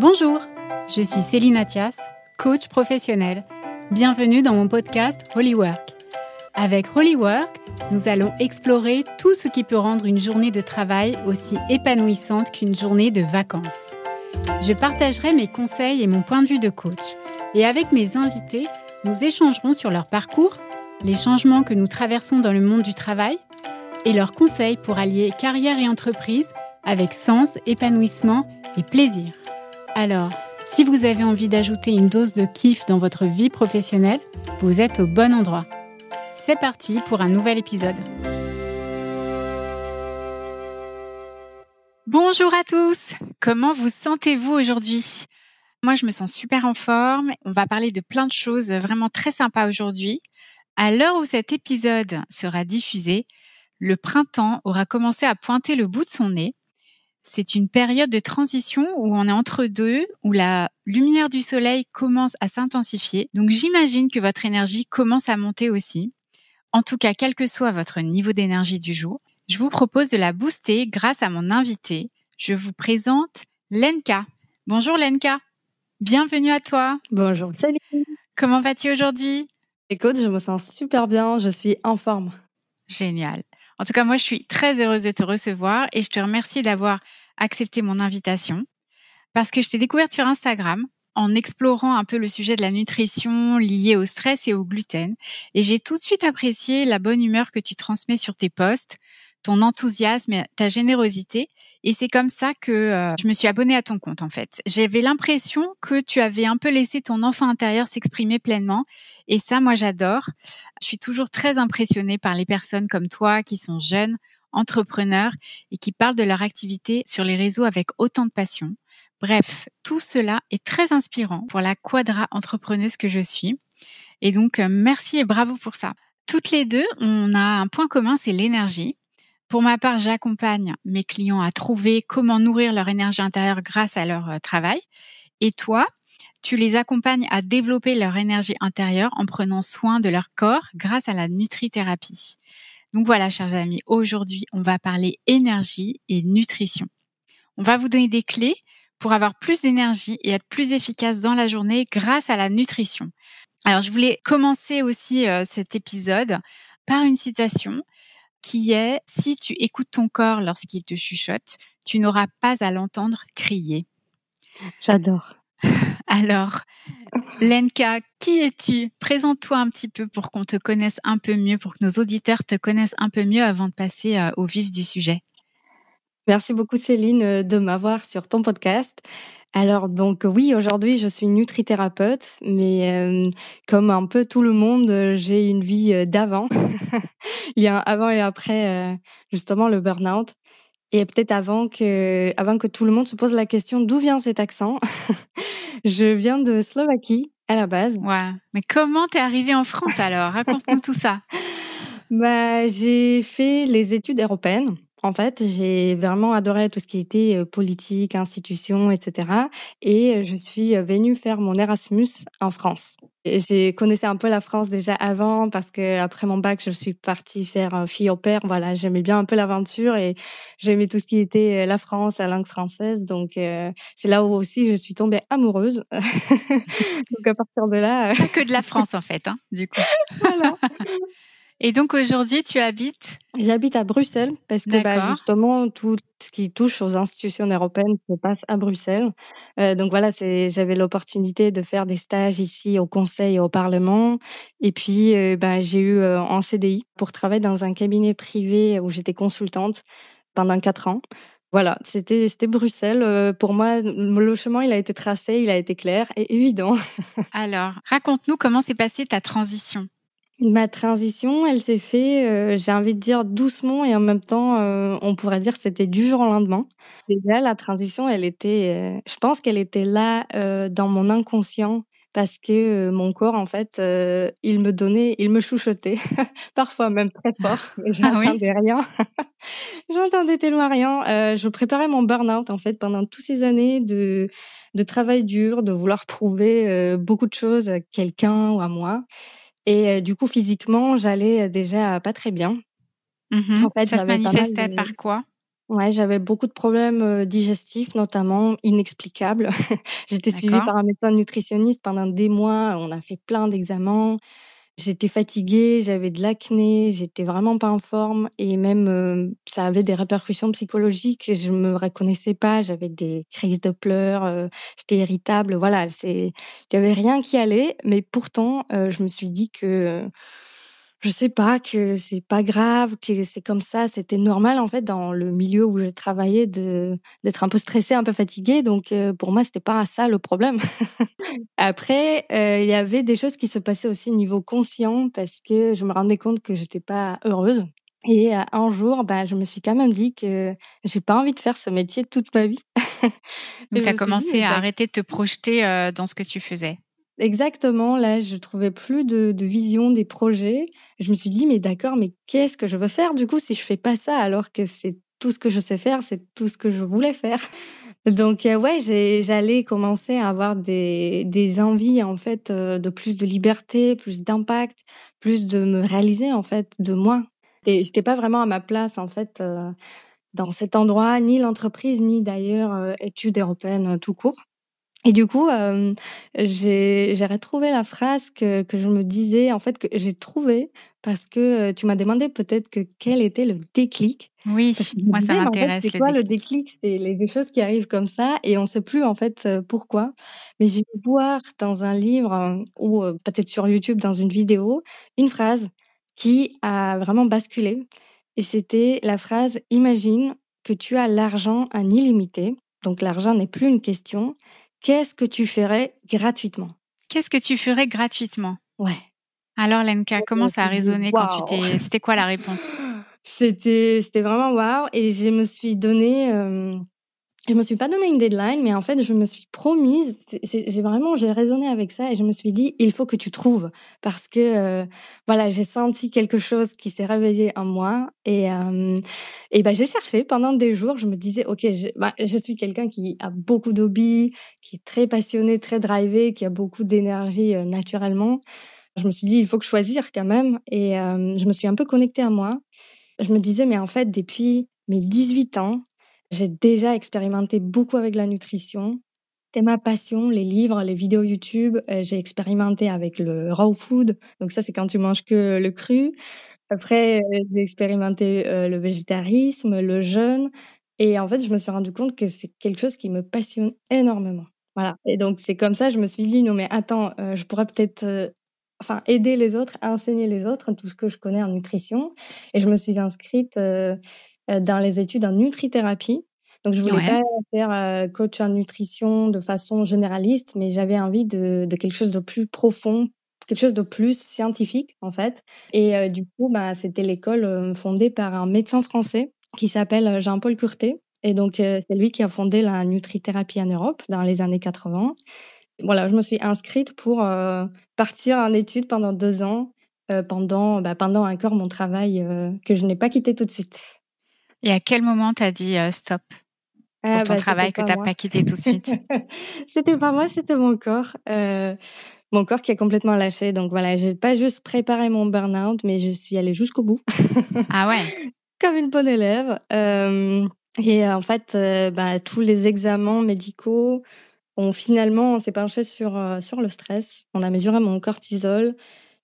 Bonjour, je suis Céline Athias, coach professionnel. Bienvenue dans mon podcast Holy Work. Avec Holy Work, nous allons explorer tout ce qui peut rendre une journée de travail aussi épanouissante qu'une journée de vacances. Je partagerai mes conseils et mon point de vue de coach. Et avec mes invités, nous échangerons sur leur parcours, les changements que nous traversons dans le monde du travail et leurs conseils pour allier carrière et entreprise avec sens, épanouissement et plaisir. Alors, si vous avez envie d'ajouter une dose de kiff dans votre vie professionnelle, vous êtes au bon endroit. C'est parti pour un nouvel épisode. Bonjour à tous, comment vous sentez-vous aujourd'hui? Moi je me sens super en forme, on va parler de plein de choses vraiment très sympas aujourd'hui. À l'heure où cet épisode sera diffusé, le printemps aura commencé à pointer le bout de son nez. C'est une période de transition où on est entre deux, où la lumière du soleil commence à s'intensifier. Donc j'imagine que votre énergie commence à monter aussi. En tout cas, quel que soit votre niveau d'énergie du jour, je vous propose de la booster grâce à mon invité. Je vous présente Lenka. Bonjour Lenka. Bienvenue à toi. Bonjour salut. Comment vas-tu aujourd'hui? Écoute, je me sens super bien, je suis en forme. Génial. En tout cas, moi, je suis très heureuse de te recevoir et je te remercie d'avoir accepté mon invitation parce que je t'ai découverte sur Instagram en explorant un peu le sujet de la nutrition liée au stress et au gluten. Et j'ai tout de suite apprécié la bonne humeur que tu transmets sur tes posts, ton enthousiasme ta générosité. Et c'est comme ça que euh, je me suis abonnée à ton compte, en fait. J'avais l'impression que tu avais un peu laissé ton enfant intérieur s'exprimer pleinement. Et ça, moi, j'adore. Je suis toujours très impressionnée par les personnes comme toi qui sont jeunes, entrepreneurs et qui parlent de leur activité sur les réseaux avec autant de passion. Bref, tout cela est très inspirant pour la quadra entrepreneuse que je suis. Et donc, euh, merci et bravo pour ça. Toutes les deux, on a un point commun, c'est l'énergie. Pour ma part, j'accompagne mes clients à trouver comment nourrir leur énergie intérieure grâce à leur euh, travail. Et toi, tu les accompagnes à développer leur énergie intérieure en prenant soin de leur corps grâce à la nutrithérapie. Donc voilà, chers amis, aujourd'hui, on va parler énergie et nutrition. On va vous donner des clés pour avoir plus d'énergie et être plus efficace dans la journée grâce à la nutrition. Alors, je voulais commencer aussi euh, cet épisode par une citation qui est Si tu écoutes ton corps lorsqu'il te chuchote, tu n'auras pas à l'entendre crier. J'adore. Alors, Lenka, qui es-tu? Présente-toi un petit peu pour qu'on te connaisse un peu mieux, pour que nos auditeurs te connaissent un peu mieux avant de passer euh, au vif du sujet. Merci beaucoup Céline euh, de m'avoir sur ton podcast. Alors donc oui, aujourd'hui je suis nutrithérapeute, mais euh, comme un peu tout le monde, j'ai une vie d'avant. Il y a un avant et après justement le burn-out. Et peut-être avant que, avant que tout le monde se pose la question d'où vient cet accent, je viens de Slovaquie à la base. Ouais. Mais comment t'es arrivée en France alors? Raconte-nous tout ça. Bah, j'ai fait les études européennes. En fait, j'ai vraiment adoré tout ce qui était euh, politique, institutions, etc. Et je suis venue faire mon Erasmus en France. J'ai connaissais un peu la France déjà avant parce que après mon bac, je suis partie faire fille au père. Voilà, j'aimais bien un peu l'aventure et j'aimais tout ce qui était euh, la France, la langue française. Donc euh, c'est là où aussi je suis tombée amoureuse. donc à partir de là, pas que de la France en fait, hein, du coup. voilà. Et donc aujourd'hui, tu habites? J'habite à Bruxelles parce que bah, justement tout ce qui touche aux institutions européennes se passe à Bruxelles. Euh, donc voilà, j'avais l'opportunité de faire des stages ici au Conseil et au Parlement. Et puis euh, bah, j'ai eu euh, en CDI pour travailler dans un cabinet privé où j'étais consultante pendant quatre ans. Voilà, c'était c'était Bruxelles. Pour moi, le chemin il a été tracé, il a été clair et évident. Alors, raconte-nous comment s'est passée ta transition. Ma transition, elle s'est fait, euh, j'ai envie de dire doucement et en même temps, euh, on pourrait dire que c'était du jour au lendemain. Déjà, la transition, elle était, euh, je pense qu'elle était là dans mon inconscient parce que mon corps, en fait, il me donnait, il me chouchotait, parfois même très fort, mais ah n'entendais rien. J'entendais tellement rien. je préparais mon burn-out, en fait, pendant toutes ces années de, de travail dur, de vouloir prouver beaucoup de choses à quelqu'un ou à moi. Et du coup, physiquement, j'allais déjà pas très bien. Mmh en fait, ça se manifestait par quoi? Ouais, j'avais beaucoup de problèmes digestifs, notamment inexplicables. J'étais suivie par un médecin nutritionniste pendant des mois. On a fait plein d'examens. J'étais fatiguée, j'avais de l'acné, j'étais vraiment pas en forme et même ça avait des répercussions psychologiques. Je me reconnaissais pas, j'avais des crises de pleurs, j'étais irritable. Voilà, c'est, il y avait rien qui allait, mais pourtant je me suis dit que je sais pas que c'est pas grave, que c'est comme ça, c'était normal en fait dans le milieu où j'ai travaillé de d'être un peu stressée, un peu fatiguée. Donc euh, pour moi, c'était pas ça le problème. Après, euh, il y avait des choses qui se passaient aussi au niveau conscient parce que je me rendais compte que j'étais pas heureuse. Et euh, un jour, bah, je me suis quand même dit que j'ai pas envie de faire ce métier toute ma vie. Donc, tu as commencé à bah arrêter de te projeter dans ce que tu faisais. Exactement, là, je trouvais plus de, de vision des projets. Je me suis dit, mais d'accord, mais qu'est-ce que je veux faire du coup si je fais pas ça alors que c'est tout ce que je sais faire, c'est tout ce que je voulais faire? Donc euh, ouais, j'allais commencer à avoir des, des envies en fait euh, de plus de liberté, plus d'impact, plus de me réaliser en fait de moi. Et j'étais pas vraiment à ma place en fait euh, dans cet endroit, ni l'entreprise, ni d'ailleurs études européennes tout court. Et du coup, euh, j'ai retrouvé la phrase que, que je me disais, en fait, que j'ai trouvé parce que euh, tu m'as demandé peut-être que quel était le déclic. Oui, moi ça m'intéresse. c'est quoi le déclic C'est les choses qui arrivent comme ça et on ne sait plus en fait euh, pourquoi. Mais j'ai vu voir dans un livre ou peut-être sur YouTube dans une vidéo une phrase qui a vraiment basculé. Et c'était la phrase Imagine que tu as l'argent en illimité. Donc l'argent n'est plus une question Qu'est-ce que tu ferais gratuitement? Qu'est-ce que tu ferais gratuitement? Ouais. Alors Lenka, comment ça a résonné quand tu t'es C'était quoi la réponse? C'était c'était vraiment waouh et je me suis donné euh, je me suis pas donné une deadline, mais en fait, je me suis promise. J'ai vraiment, j'ai raisonné avec ça et je me suis dit, il faut que tu trouves parce que euh, voilà, j'ai senti quelque chose qui s'est réveillé en moi et euh, et ben j'ai cherché pendant des jours. Je me disais, ok, je, je suis quelqu'un qui a beaucoup d'hobbies, qui est très passionné, très drivé, qui a beaucoup d'énergie euh, naturellement. Je me suis dit, il faut que je choisisse quand même et je me suis un peu connectée à moi. Je me disais, mais en fait, depuis mes 18 ans, j'ai déjà expérimenté beaucoup avec la nutrition. C'est ma passion, les livres, les vidéos YouTube. Euh, j'ai expérimenté avec le raw food. Donc ça, c'est quand tu manges que le cru. Après, euh, j'ai expérimenté euh, le végétarisme, le jeûne. Et en fait, je me suis rendu compte que c'est quelque chose qui me passionne énormément. Voilà. Et donc, c'est comme ça, je me suis dit, non, mais attends, je pourrais peut-être enfin aider les autres, enseigner les autres tout ce que je connais en nutrition. Et je me suis inscrite euh, dans les études en nutrithérapie. Donc, je voulais pas faire euh, coach en nutrition de façon généraliste, mais j'avais envie de, de, quelque chose de plus profond, quelque chose de plus scientifique, en fait. Et euh, du coup, bah, c'était l'école fondée par un médecin français qui s'appelle Jean-Paul Curté. Et donc, c'est lui qui a fondé la nutrithérapie en Europe dans les années 80. Voilà, je me suis inscrite pour partir en études pendant deux ans, pendant, bah, pendant encore mon travail que je n'ai pas quitté tout de suite. Et à quel moment t'as dit euh, stop pour ah, ton bah, travail que t'as pas quitté tout de suite? C'était pas moi, c'était mon corps. Euh, mon corps qui a complètement lâché. Donc voilà, j'ai pas juste préparé mon burn-out, mais je suis allée jusqu'au bout. ah ouais Comme une bonne élève. Euh, et en fait, bah, tous les examens médicaux ont finalement, on s'est penché sur, sur le stress. On a mesuré mon cortisol.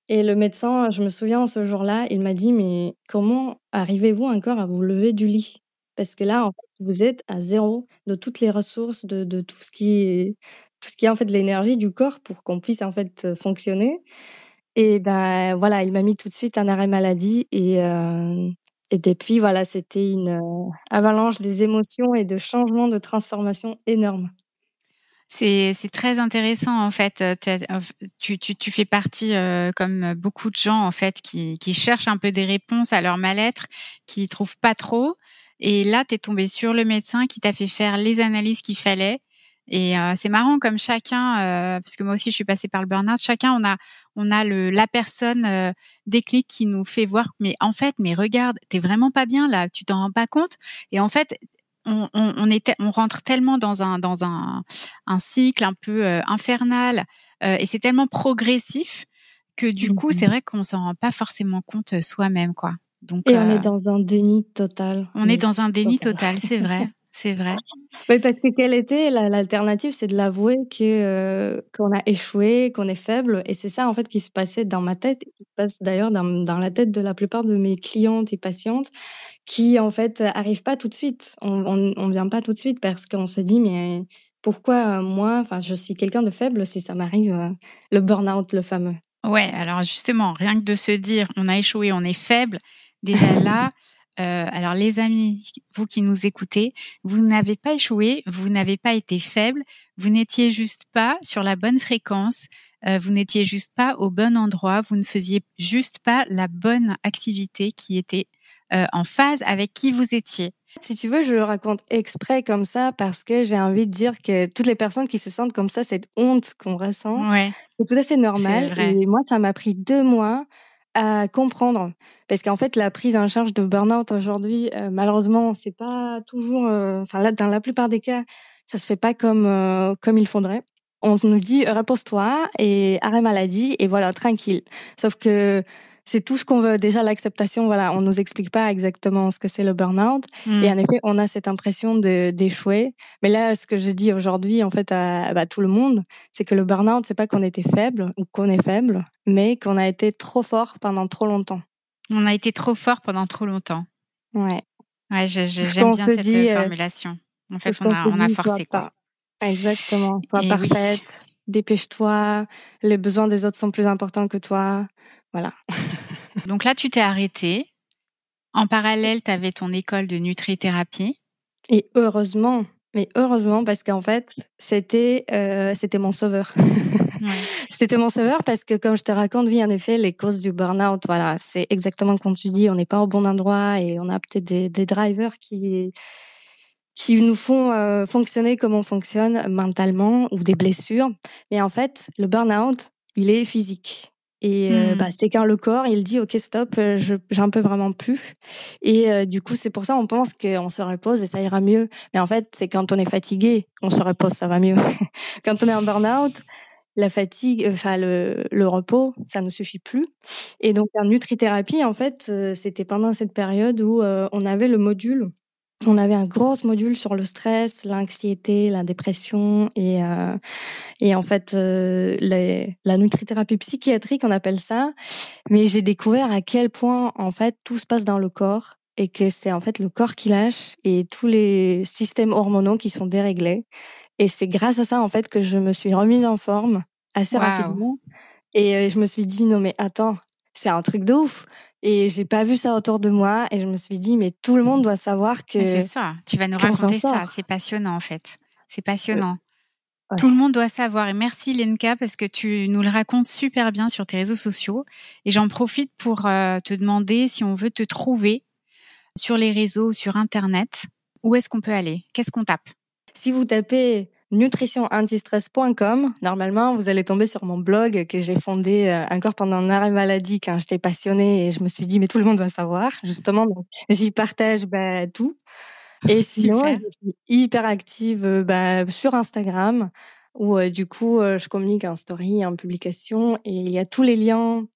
Et le médecin, je me souviens ce jour-là, il m'a dit mais comment arrivez-vous encore à vous lever du lit? Parce que là, vous êtes à zéro de toutes les ressources, de, tout ce qui est tout ce qui est en fait l'énergie du corps pour qu'on puisse en fait euh, fonctionner. Et ben voilà, il m'a mis tout de suite un arrêt maladie et euh, et depuis voilà, c'était une euh, avalanche des émotions et de changements, de transformations énormes. C'est, très intéressant en fait. Euh, tu, tu, tu fais partie, euh, comme beaucoup de gens en fait, qui, qui cherchent un peu des réponses à leur mal-être, qui trouvent pas trop. Et là, tu es tombé sur le médecin qui t'a fait faire les analyses qu'il fallait. Et euh, c'est marrant comme chacun, parce que moi aussi je suis passée par le burn-out. Chacun, on a, on a le, la personne déclic qui nous fait voir. Mais en fait, mais regarde, t'es vraiment pas bien là. Tu t'en rends pas compte. Et en fait, on, on, était, on rentre tellement dans un dans un, un cycle un peu euh, infernal euh, et c'est tellement progressif que du coup c'est mmh vrai qu'on s'en rend pas forcément compte euh, soi-même quoi. Donc, et on est dans un déni total. On est dans un déni total, c'est vrai. C'est vrai. Oui, parce que quelle était l'alternative C'est de l'avouer que euh, qu'on a échoué, qu'on est faible, et c'est ça en fait qui se passait dans ma tête, qui se passe d'ailleurs dans, dans, la tête de la plupart de mes clientes et patientes, qui en fait arrivent pas tout de suite. On, on, on vient pas tout de suite parce qu'on se dit mais pourquoi moi, enfin je suis quelqu'un de faible si ça m'arrive euh, le burn-out le fameux? Ouais, alors justement, rien que de se dire on a échoué, on est faible, déjà là. Euh, alors les amis, vous qui nous écoutez, vous n'avez pas échoué, vous n'avez pas été faible, vous n'étiez juste pas sur la bonne fréquence, euh, vous n'étiez juste pas au bon endroit, vous ne faisiez juste pas la bonne activité qui était euh, en phase avec qui vous étiez. Si tu veux, je le raconte exprès comme ça parce que j'ai envie de dire que toutes les personnes qui se sentent comme ça, cette honte qu'on ressent, ouais, c'est tout à fait normal. Et moi, ça m'a pris deux mois à comprendre. Parce qu'en fait la prise en charge de burn-out aujourd'hui euh, malheureusement c'est pas toujours euh, enfin là dans la plupart des cas ça se fait pas comme euh, comme il faudrait. On nous dit repose-toi et arrêt maladie et voilà tranquille. Sauf que c'est tout ce qu'on veut. Déjà, l'acceptation, voilà, on nous explique pas exactement ce que c'est le burn-out. Et en effet, on a cette impression d'échouer. Mais là, ce que je dis aujourd'hui, en fait, à, bah, tout le monde, c'est que le burn-out, c'est pas qu'on était faible ou qu'on est faible, mais qu'on a été trop fort pendant trop longtemps. On a été trop fort pendant trop longtemps. Ouais. Ouais, j'aime bien cette euh, formulation. En fait, on a, on a forcé, quoi. Exactement. Toi, parfaite. Dépêche-toi. Les besoins des autres sont plus importants que toi. Voilà. Donc là, tu t'es arrêté. En parallèle, tu avais ton école de nutrithérapie. Et heureusement, mais heureusement parce qu'en fait, c'était euh, c'était mon sauveur. C'était mon sauveur parce que comme je te raconte, oui, en effet, les causes du burn-out, voilà, c'est exactement comme tu dis, on n'est pas au bon endroit et on a peut-être des, des drivers qui qui nous font euh, fonctionner comme on fonctionne mentalement ou des blessures. Mais en fait, le burn-out, il est physique. Et euh, mmh. bah, c'est quand le corps, il dit OK, stop, euh, je j'en peux vraiment plus. Et euh, du coup, c'est pour ça on pense qu'on se repose et ça ira mieux. Mais en fait, c'est quand on est fatigué, on se repose, ça va mieux. quand on est en burn-out, la fatigue, enfin le, le repos, ça ne suffit plus. Et donc en nutrithérapie, en fait, c'était pendant cette période où on avait le module on avait un gros module sur le stress, l'anxiété, la dépression et euh, et en fait euh, la nutrithérapie psychiatrique on appelle ça. Mais j'ai découvert à quel point en fait tout se passe dans le corps et que c'est en fait le corps qui lâche et tous les systèmes hormonaux qui sont déréglés. Et c'est grâce à ça en fait que je me suis remise en forme assez rapidement. Et euh, je me suis dit non mais attends, c'est un truc de ouf. Et j'ai pas vu ça autour de moi et je me suis dit mais tout le monde doit savoir que c'est ça. Tu vas nous raconter ça. C'est passionnant en fait. C'est passionnant. Tout le monde doit savoir. Et merci Lenka parce que tu nous le racontes super bien sur tes réseaux sociaux. Et j'en profite pour euh, te demander si on veut te trouver sur les réseaux, sur Internet. Où est-ce qu'on peut aller? Qu'est-ce qu'on tape? Si vous tapez nutritionantistress.com. Normalement, vous allez tomber sur mon blog que j'ai fondé euh, encore pendant un arrêt maladie quand j'étais passionnée et je me suis dit, mais tout le monde va savoir. Justement, j'y partage bah, tout. Et sinon, je suis hyper active euh, bah, sur Instagram où euh, du coup, je communique en story, en publication et il y a tous les liens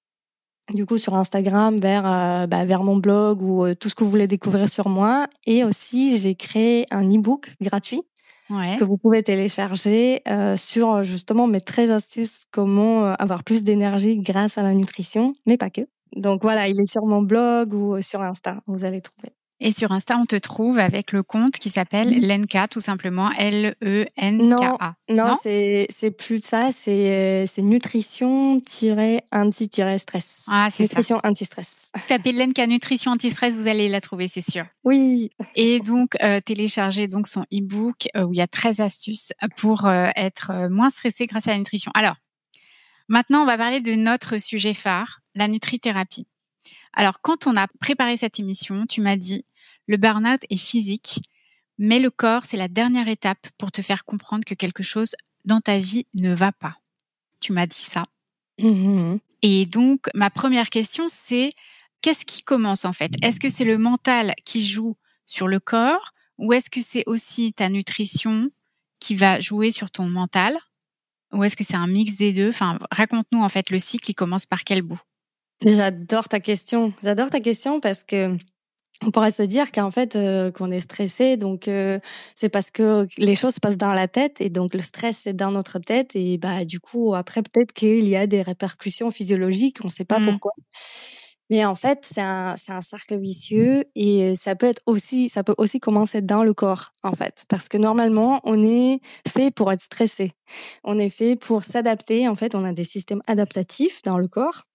du coup sur Instagram vers bah, vers mon blog ou tout ce que vous voulez découvrir sur moi et aussi j'ai créé un e-book gratuit que vous pouvez télécharger euh, sur justement mes 13 astuces comment euh, avoir plus d'énergie grâce à la nutrition, mais pas que. Donc voilà, il est sur mon blog ou euh, sur Insta, vous allez trouver. Et sur Insta, on te trouve avec le compte qui s'appelle Lenka, tout simplement L-E-N-K-A. Non, non, c'est c'est plus de ça, c'est c'est nutrition-anti-stress. Ah, c'est ça. Nutrition anti-stress. Tapez Lenka nutrition anti-stress, vous allez la trouver, c'est sûr. Oui. Et donc euh, télécharger donc son e-book euh, où il y a 13 astuces pour euh, être moins stressé grâce à la nutrition. Alors, maintenant, on va parler de notre sujet phare, la nutrithérapie. Alors, quand on a préparé cette émission, tu m'as dit, le burn-out est physique, mais le corps, c'est la dernière étape pour te faire comprendre que quelque chose dans ta vie ne va pas. Tu m'as dit ça. Mmh Et donc, ma première question, c'est qu'est-ce qui commence en fait? Est-ce que c'est le mental qui joue sur le corps ou est-ce que c'est aussi ta nutrition qui va jouer sur ton mental? Ou est-ce que c'est un mix des deux? Enfin, raconte-nous en fait le cycle, il commence par quel bout? J'adore ta question. J'adore ta question parce que on pourrait se dire qu'en fait euh, qu'on est stressé, donc euh, c'est parce que les choses se passent dans la tête et donc le stress est dans notre tête et bah du coup après peut-être qu'il y a des répercussions physiologiques, on ne sait pas mmh. pourquoi. Mais en fait, c'est un, c'est un cercle vicieux et ça peut être aussi, ça peut aussi commencer dans le corps, en fait. Parce que normalement, on est fait pour être stressé. On est fait pour s'adapter. En fait, on a des systèmes adaptatifs dans le corps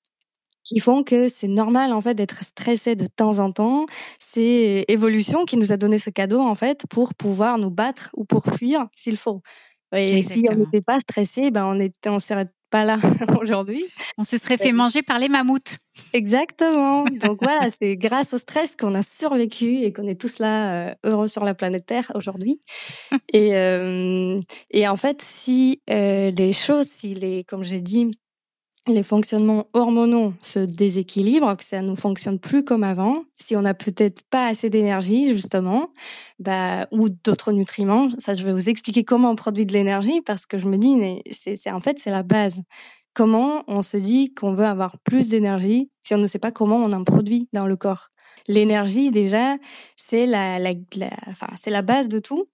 qui font que c'est normal en fait d'être stressé de temps en temps. C'est évolution qui nous a donné ce cadeau en fait pour pouvoir nous battre ou pour fuir s'il faut. Et si on n'était pas stressé, ben on était, on serait pas là aujourd'hui. On se serait fait manger par les mammouths. Exactement. Donc voilà, c'est grâce au stress qu'on a survécu et qu'on est tous là euh, heureux sur la planète Terre aujourd'hui. et euh, et en fait, si euh, les choses, si les, comme j'ai dit, les fonctionnements hormonaux se déséquilibrent, que ça ne fonctionne plus comme avant, si on n'a peut-être pas assez d'énergie justement, bah, ou d'autres nutriments, ça je vais vous expliquer comment on produit de l'énergie parce que je me dis, c'est en fait c'est la base. Comment on se dit qu'on veut avoir plus d'énergie si on ne sait pas comment on en produit dans le corps? L'énergie déjà, c'est la, la enfin, c'est la base de tout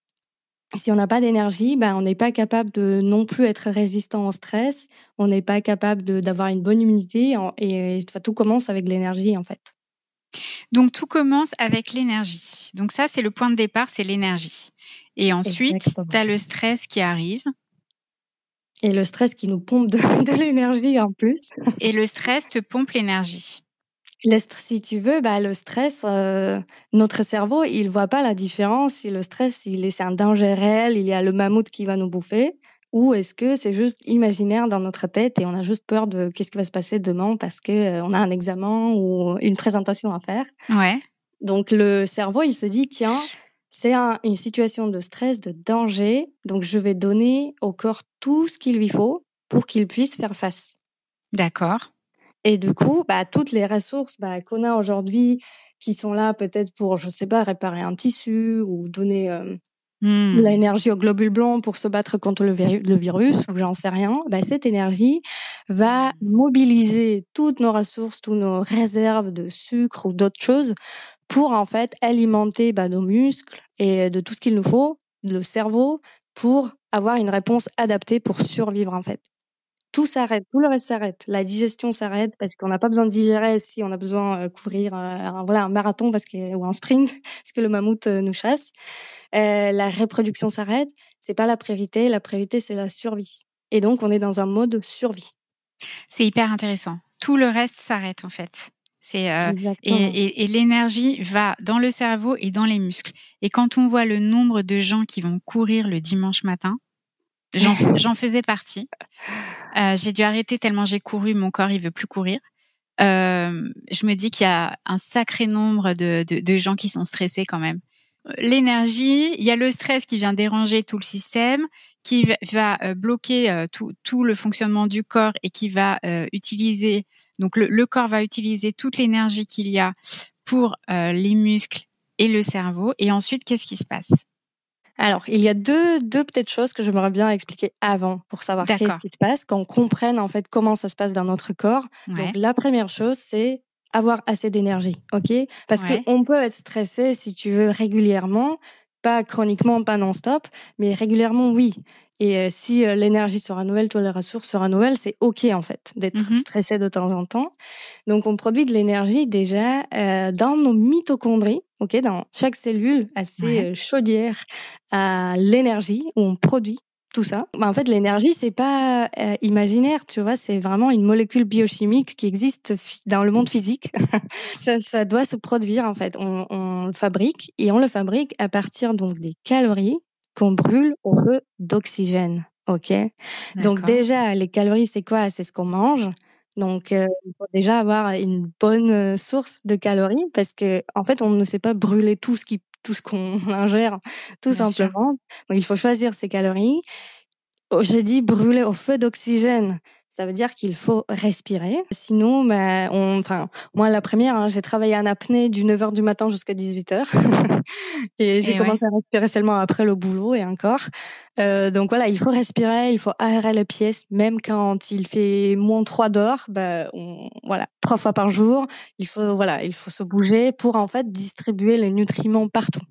si on n'a pas d'énergie, ben on n'est pas capable de non plus être résistant au stress, on n'est pas capable d'avoir une bonne immunité et, tout commence avec l'énergie en fait. Donc tout commence avec l'énergie. Donc ça c'est le point de départ, c'est l'énergie. Et ensuite, tu as le stress qui arrive. Et le stress qui nous pompe de, de l'énergie en plus. Et le stress te pompe l'énergie si tu veux, bah, le stress, euh, notre cerveau, il voit pas la différence si le stress, il est, c'est un danger réel, il y a le mammouth qui va nous bouffer, ou est-ce que c'est juste imaginaire dans notre tête et on a juste peur de qu'est-ce qui va se passer demain parce que euh, on a un examen ou une présentation à faire. Ouais. Donc le cerveau, il se dit tiens, c'est une situation de stress, de danger, donc je vais donner au corps tout ce qu'il lui faut pour qu'il puisse faire face. D'accord. Et du coup, bah, toutes les ressources bah, qu'on a aujourd'hui, qui sont là peut-être pour, je sais pas, réparer un tissu ou donner euh, mmh. de l'énergie au globule blanc pour se battre contre le, le virus ou j'en sais rien, bah, cette énergie va mobiliser toutes nos ressources, toutes nos réserves de sucre ou d'autres choses pour en fait alimenter bah, nos muscles et de tout ce qu'il nous faut, le cerveau, pour avoir une réponse adaptée pour survivre en fait tout s'arrête, tout le reste s'arrête. La digestion s'arrête parce qu'on n'a pas besoin de digérer si on a besoin de euh, courir euh, un, voilà un marathon parce que ou un sprint parce que le mammouth euh, nous chasse. Euh, la reproduction s'arrête. C'est pas la priorité. La priorité c'est la survie. Et donc on est dans un mode survie. C'est hyper intéressant. Tout le reste s'arrête en fait. C'est euh, et, et, et l'énergie va dans le cerveau et dans les muscles. Et quand on voit le nombre de gens qui vont courir le dimanche matin, J'en faisais partie. Euh, j'ai dû arrêter tellement j'ai couru, mon corps il veut plus courir. Euh, je me dis qu'il y a un sacré nombre de, de, de, gens qui sont stressés quand même. L'énergie, il y a le stress qui vient déranger tout le système, qui va euh, bloquer tout, tout, le fonctionnement du corps et qui va euh, utiliser, donc le, le, corps va utiliser toute l'énergie qu'il y a pour les muscles et le cerveau. Et ensuite, qu'est-ce qui se passe? Alors, il y a deux, deux petites choses que j'aimerais bien expliquer avant pour savoir qu'est-ce qui se passe, qu'on comprenne en fait comment ça se passe dans notre corps. Donc, la première chose, c'est avoir assez d'énergie, ok? Parce qu'on peut être stressé si tu veux régulièrement, pas chroniquement, pas non-stop, mais régulièrement, oui. Et euh, si euh, l'énergie se renouvelle, toi les ressources se renouvellent, c'est ok en fait d'être mmh stressé de temps en temps. Donc on produit de l'énergie déjà euh, dans nos mitochondries, ok, dans chaque cellule assez chaudière à l'énergie où on produit tout ça. Bah, en fait, l'énergie, c'est pas imaginaire, tu vois, c'est vraiment une molécule biochimique qui existe dans le monde physique. ça, ça, doit se produire, en fait. On, on, le fabrique et on le fabrique à partir donc des calories qu'on brûle au feu d'oxygène. OK? Donc déjà, les calories, c'est quoi? C'est ce qu'on mange. Donc, euh, il faut déjà avoir une bonne source de calories parce que en fait, on ne sait pas brûler tout ce qui tout ce qu'on ingère, tout simplement. Donc, il faut choisir ses calories. Oh, j'ai dit brûler au feu d'oxygène. Ça veut dire qu'il faut respirer. Sinon, ben, on, enfin, moi, la première, hein, j'ai travaillé en apnée du 9h du matin jusqu'à 18h. et j'ai commencé à respirer seulement après le boulot et encore. Euh, donc voilà, il faut respirer, il faut aérer les pièces, même quand il fait moins 3 d'or, ben, voilà, trois fois par jour. Il faut, voilà, il faut se bouger pour en fait distribuer les nutriments partout.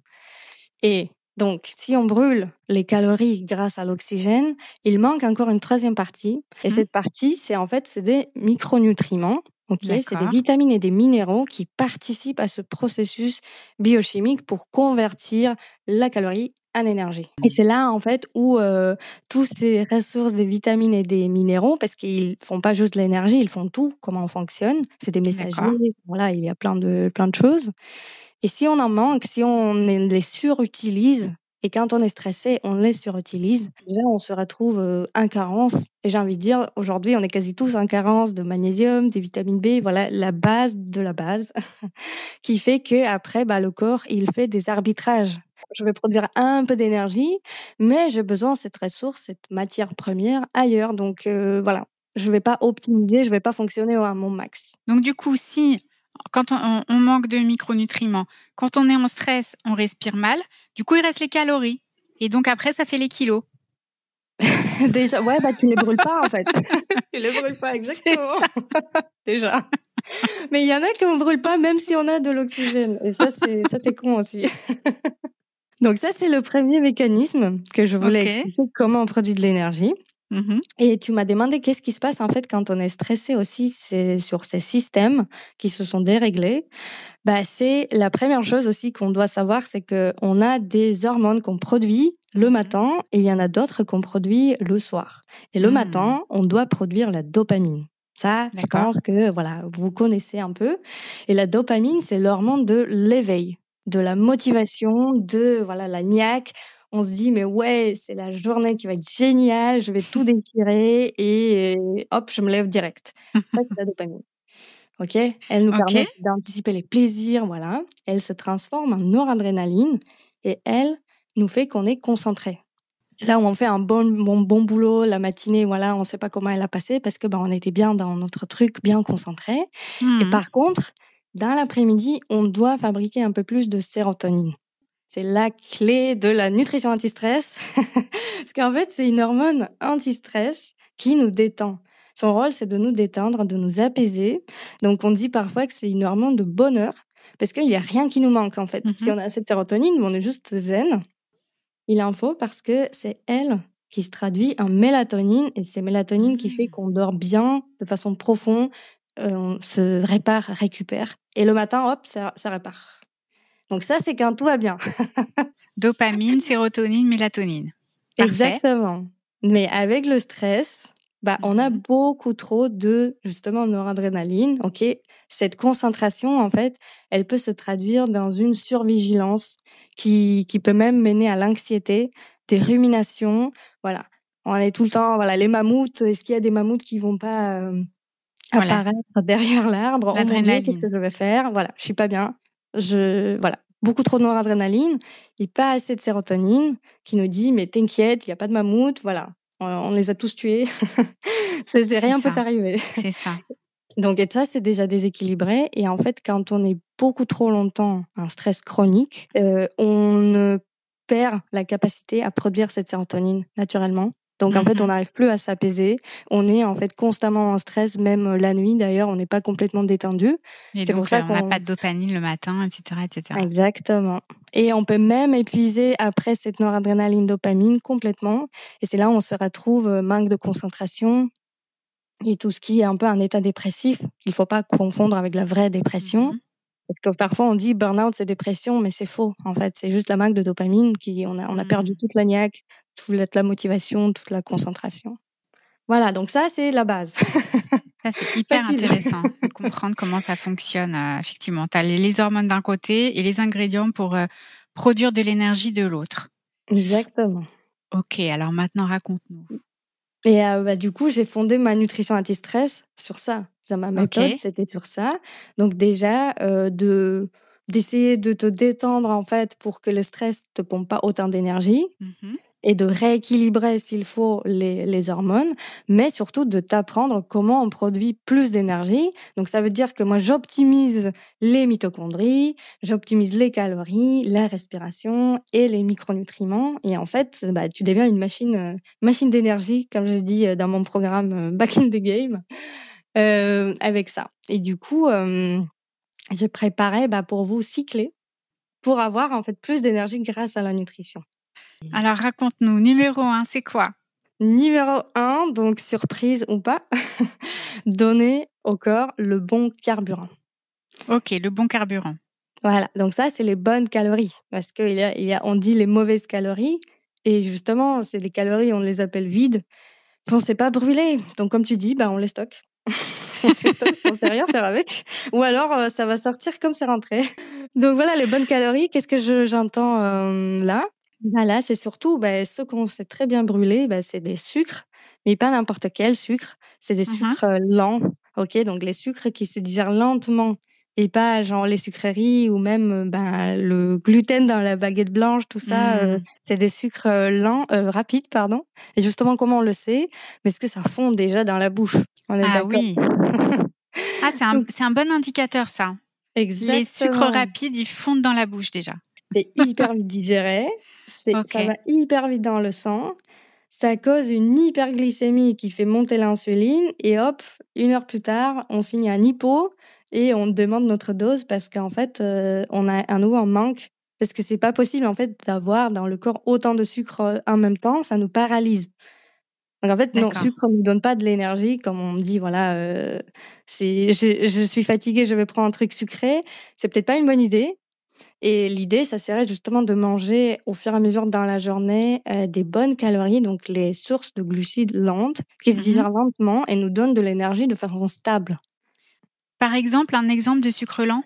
Et donc, si on brûle les calories grâce à l'oxygène, il manque encore une troisième partie. Et mmh. cette partie, c'est en fait, c'est des micronutriments. Ok, c'est des vitamines et des minéraux qui participent à ce processus biochimique pour convertir la calorie en énergie. Et c'est là en fait où euh, tous ces ressources des vitamines et des minéraux, parce qu'ils font pas juste l'énergie, ils font tout, comment on fonctionne. C'est des messagers. Voilà, il y a plein de plein de choses. Et si on en manque, si on les surutilise, et quand on est stressé, on les surutilise, là, on se retrouve euh, en carence. Et j'ai envie de dire, aujourd'hui, on est quasi tous en carence de magnésium, des vitamines B, voilà, la base de la base, qui fait que après, bah, le corps, il fait des arbitrages. Je vais produire un peu d'énergie, mais j'ai besoin de cette ressource, cette matière première ailleurs. Donc, euh, voilà. Je vais pas optimiser, je vais pas fonctionner à mon max. Donc, du coup, si quand on, manque de micronutriments, quand on est en stress, on respire mal. Du coup, il reste les calories. Et donc après, ça fait les kilos. Déjà, ouais, bah tu les brûles pas en fait. tu les brûles pas exactement. Déjà. Mais il y en a qui ne brûle pas même si on a de l'oxygène. Et ça, c'est ça con aussi. Donc ça, c'est le premier mécanisme que je voulais expliquer comment on produit de l'énergie. Mmh et tu m'as demandé qu'est-ce qui se passe en fait quand on est stressé aussi c'est sur ces systèmes qui se sont déréglés. Bah c'est la première chose aussi qu'on doit savoir, c'est que on a des hormones qu'on produit le mmh matin et il y en a d'autres qu'on produit le soir. Et le mmh. matin, on doit produire la dopamine. Ça, je pense que voilà, vous connaissez un peu. Et la dopamine, c'est l'hormone de l'éveil, de la motivation, de voilà la niaque on se dit mais ouais, c'est la journée qui va être géniale, je vais tout déchirer et hop, je me lève direct. Ça c'est la dopamine. OK? Elle nous permet d'anticiper les plaisirs, voilà. Elle se transforme en noradrénaline et elle nous fait qu'on est concentré. Là où on fait un bon, bon, bon boulot la matinée, voilà, on ne sait pas comment elle a passé parce que ben, on était bien dans notre truc, bien concentré. Et mmh. par contre, dans l'après-midi, on doit fabriquer un peu plus de sérotonine. C'est la clé de la nutrition anti-stress. Parce qu'en fait, c'est une hormone anti-stress qui nous détend. Son rôle, c'est de nous détendre, de nous apaiser. Donc, on dit parfois que c'est une hormone de bonheur parce qu'il n'y a rien qui nous manque, en fait. Si mm-hmm. on a cette sérotonine, on est juste zen. Il en faut parce que c'est elle qui se traduit en mélatonine et c'est mélatonine qui fait mm. qu'on dort bien, de façon profonde, euh, on se répare, récupère. Et le matin, hop, ça, ça répare. Donc ça, c'est quand tout va bien. Dopamine, sérotonine, mélatonine. Exactement. Mais avec le stress, bah, on a mhm. beaucoup trop de, justement, noradrénaline. OK. Cette concentration, en fait, elle peut se traduire dans une survigilance qui, qui peut même mener à l'anxiété, des ruminations. Voilà. On est tout le temps, voilà, les mammouths. Est-ce qu'il y a des mammouths qui vont pas euh, apparaître derrière l'arbre? Oh qu'est-ce que je vais faire? Voilà. Je suis pas bien je voilà. Beaucoup trop de noradrénaline et pas assez de sérotonine qui nous dit mais t'inquiète il y a pas de mammouth voilà. On, les a tous tués. C'est rien peut arriver. C'est ça. Donc et ça c'est déjà déséquilibré. Et en fait quand on est beaucoup trop longtemps en stress chronique euh, on perd la capacité à produire cette sérotonine naturellement donc en fait, on mmh n'arrive plus à s'apaiser. On est en fait constamment en stress, même euh, la nuit. D'ailleurs, on n'est pas complètement détendu. Et donc, pour ça on n'a pas de dopamine le matin, etc., etc. Exactement. Et on peut même épuiser après cette noradrénaline, dopamine complètement. Et c'est là où on se retrouve euh, manque de concentration et tout ce qui est un peu un état dépressif. Il faut pas confondre avec la vraie dépression. Mmh parce que parfois on dit burn-out c'est dépression, mais c'est faux. En fait, c'est juste la manque de dopamine qui on a on a perdu mmh. toute la niaque, toute la motivation, toute la concentration. Voilà, donc ça c'est la base. Ça c'est hyper intéressant de comprendre comment ça fonctionne. Euh, effectivement, tu as les, hormones d'un côté et les ingrédients pour euh, produire de l'énergie de l'autre. Exactement. Ok, alors maintenant raconte-nous. Et euh, bah, du coup, j'ai fondé ma nutrition anti-stress sur ça. ça ma méthode, c'était sur ça. Donc déjà, de d'essayer de te détendre en fait pour que le stress te pompe pas autant d'énergie. Mmh et de rééquilibrer s'il faut les, les hormones, mais surtout de t'apprendre comment on produit plus d'énergie. Donc ça veut dire que moi j'optimise les mitochondries, j'optimise les calories, la respiration et les micronutriments. Et en fait, bah, tu deviens une machine, euh, machine d'énergie, comme je dis euh, dans mon programme euh, Back in the Game, euh, avec ça. Et du coup, je préparais bah, pour vous cycler pour avoir en fait plus d'énergie grâce à la nutrition. Alors raconte-nous, numéro un, c'est quoi? Numéro un, donc surprise ou pas, donner au corps le bon carburant. Ok, le bon carburant. Voilà, donc ça c'est les bonnes calories parce qu'il y a, il y a, on dit les mauvaises calories et justement c'est des calories on les appelle vides, on sait pas brûler. Donc comme tu dis, bah on les stocke. on sait rien faire avec. Ou alors euh, ça va sortir comme c'est rentré. Donc voilà les bonnes calories. Qu'est-ce que je, j'entends euh, là? Bah là, c'est surtout bah, ce qu'on sait très bien brûler, bah, c'est des sucres, mais pas n'importe quel sucre. C'est des Mhm. sucres lents, ok? Donc les sucres qui se digèrent lentement et pas genre les sucreries ou même ben, le gluten dans la baguette blanche, tout ça. euh, Mm. c'est des sucres lents, euh, rapides, pardon. Et justement, comment on le sait? Mais est-ce que ça fond déjà dans la bouche? On est Ah oui. Ah, c'est un, un bon indicateur, ça. Les sucres Exactement. rapides, ils fondent dans la bouche déjà. C'est hyper vite digéré. Ça va hyper vite dans le sang. Ça cause une hyperglycémie qui fait monter l'insuline. Et hop, une heure plus tard, on finit un hypo et on demande notre dose parce qu'en fait, euh, on a un nouveau manque. Parce que c'est pas possible, en fait, d'avoir dans le corps autant de sucre euh, en même temps. Ça nous paralyse. Donc en fait, non, sucre ne nous donne pas de l'énergie, comme on me dit, voilà, euh, je, je suis fatiguée, je vais prendre un truc sucré. C'est peut-être pas une bonne idée. Et l'idée, ça serait justement de manger au fur et à mesure dans la journée euh, des bonnes calories, donc les sources de glucides lentes, qui se Mhm. digèrent lentement et nous donnent de l'énergie de façon stable. Par exemple, un exemple de sucre lent?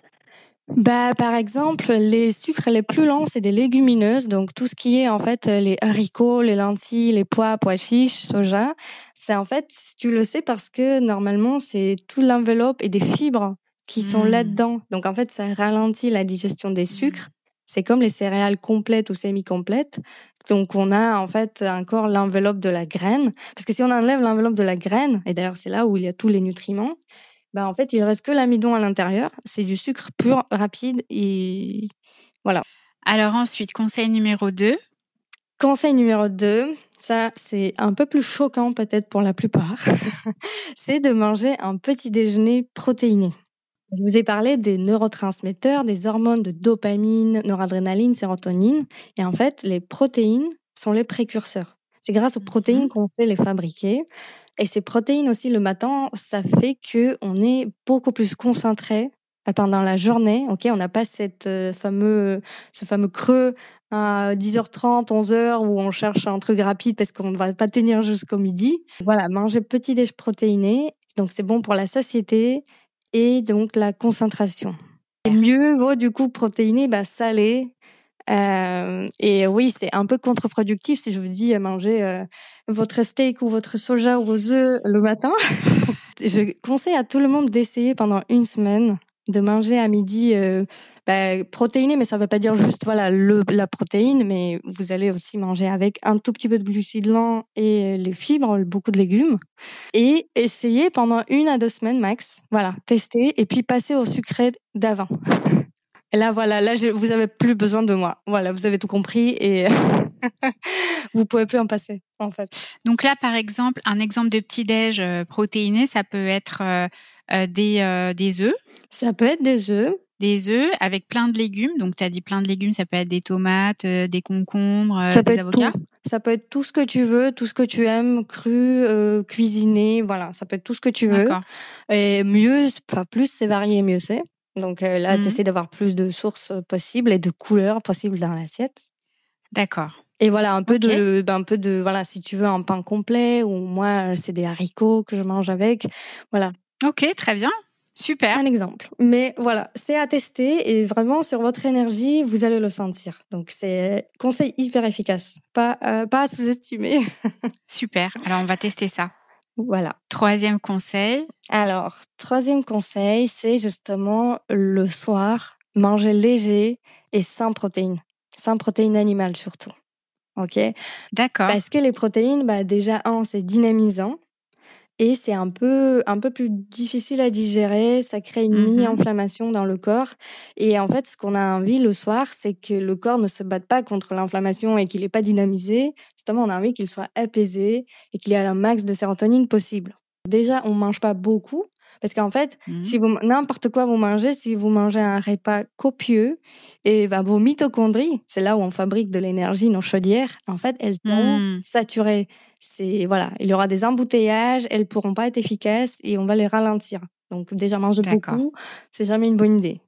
Bah, par exemple, les sucres les plus lents, c'est des légumineuses, donc tout ce qui est en fait euh, les haricots, les lentilles, les pois, pois chiches, soja. C'est en fait, tu le sais parce que normalement, c'est tout l'enveloppe et des fibres qui sont Mm. là-dedans. Donc en fait, ça ralentit la digestion des sucres. C'est comme les céréales complètes ou semi-complètes. Donc on a en fait encore l'enveloppe de la graine. Parce que si on enlève l'enveloppe de la graine, et d'ailleurs c'est là où il y a tous les nutriments, bah en fait il reste que l'amidon à l'intérieur. C'est du sucre pur, rapide et voilà. Alors ensuite, conseil numéro 2. Conseil numéro 2, ça c'est un peu plus choquant peut-être pour la plupart, c'est de manger un petit déjeuner protéiné. Je vous ai parlé des neurotransmetteurs, des hormones de dopamine, noradrénaline, sérotonine. Et en fait, les protéines sont les précurseurs. C'est grâce aux protéines Mhm. qu'on fait les fabriquer. Et ces protéines aussi, le matin, ça fait que on est beaucoup plus concentré euh, pendant la journée. Ok, on n'a pas cette euh, fameux, ce fameux creux à 10h30, 11h où on cherche un truc rapide parce qu'on ne va pas tenir jusqu'au midi. Voilà, manger petit déj protéiné, donc c'est bon pour la satiété et donc la concentration. Et mieux vaut du coup protéiné, bah salé. Euh, et oui, c'est un peu contre-productif si je vous dis euh, manger euh, votre steak ou votre soja ou vos œufs le matin. je conseille à tout le monde d'essayer pendant une semaine de manger à midi euh, bah, protéiné, mais ça ne veut pas dire juste voilà le, la protéine, mais vous allez aussi manger avec un tout petit peu de glucides lents et les fibres, beaucoup de légumes. Et essayez pendant une à deux semaines max, voilà, tester et puis passer au sucré d'avant. Et là, voilà, là, vous avez plus besoin de moi. Voilà, vous avez tout compris et vous pouvez plus en passer, en fait. Donc là, par exemple, un exemple de petit déj euh, protéiné, ça peut être euh, euh, des euh, des œufs, Ça peut être des œufs, des œufs avec plein de légumes. Donc tu as dit plein de légumes, ça peut être des tomates, euh, des concombres, euh, des avocats. tout. Ça peut être tout ce que tu veux, tout ce que tu aimes, cru, euh, cuisiné, voilà, ça peut être tout ce que tu veux. D'accord. Et mieux, enfin plus c'est varié, mieux c'est. Donc là, Mhm. tu essaies d'avoir plus de sources possibles et de couleurs possibles dans l'assiette. D'accord. Et voilà, un peu de, ben, un peu de, voilà, si tu veux un pain complet ou moi, c'est des haricots que je mange avec. Voilà, Ok, très bien. Super. un exemple. Mais voilà, c'est à tester et vraiment sur votre énergie, vous allez le sentir. Donc c'est conseil hyper efficace, pas, euh, pas à sous-estimer. Super. Alors on va tester ça. voilà. Troisième conseil. Alors, troisième conseil, c'est justement le soir, manger léger et sans protéines. Sans protéines animales surtout. Ok? D'accord. Parce que les protéines, bah déjà un, c'est dynamisant et c'est un peu un peu plus difficile à digérer, ça crée une Mhm. mini-inflammation dans le corps et en fait ce qu'on a envie le soir, c'est que le corps ne se batte pas contre l'inflammation et qu'il n'est pas dynamisé, justement on a envie qu'il soit apaisé et qu'il y ait un max de sérotonine possible. Déjà, on mange pas beaucoup parce qu'en fait, Mhm. si vous n'importe quoi vous mangez, si vous mangez un repas copieux et vos mitochondries, c'est là où on fabrique de l'énergie, nos chaudières, en fait, elles sont Mhm. saturées. C'est voilà, il y aura des embouteillages, elles pourront pas être efficaces et on va les ralentir. Donc déjà manger beaucoup, c'est jamais une bonne idée.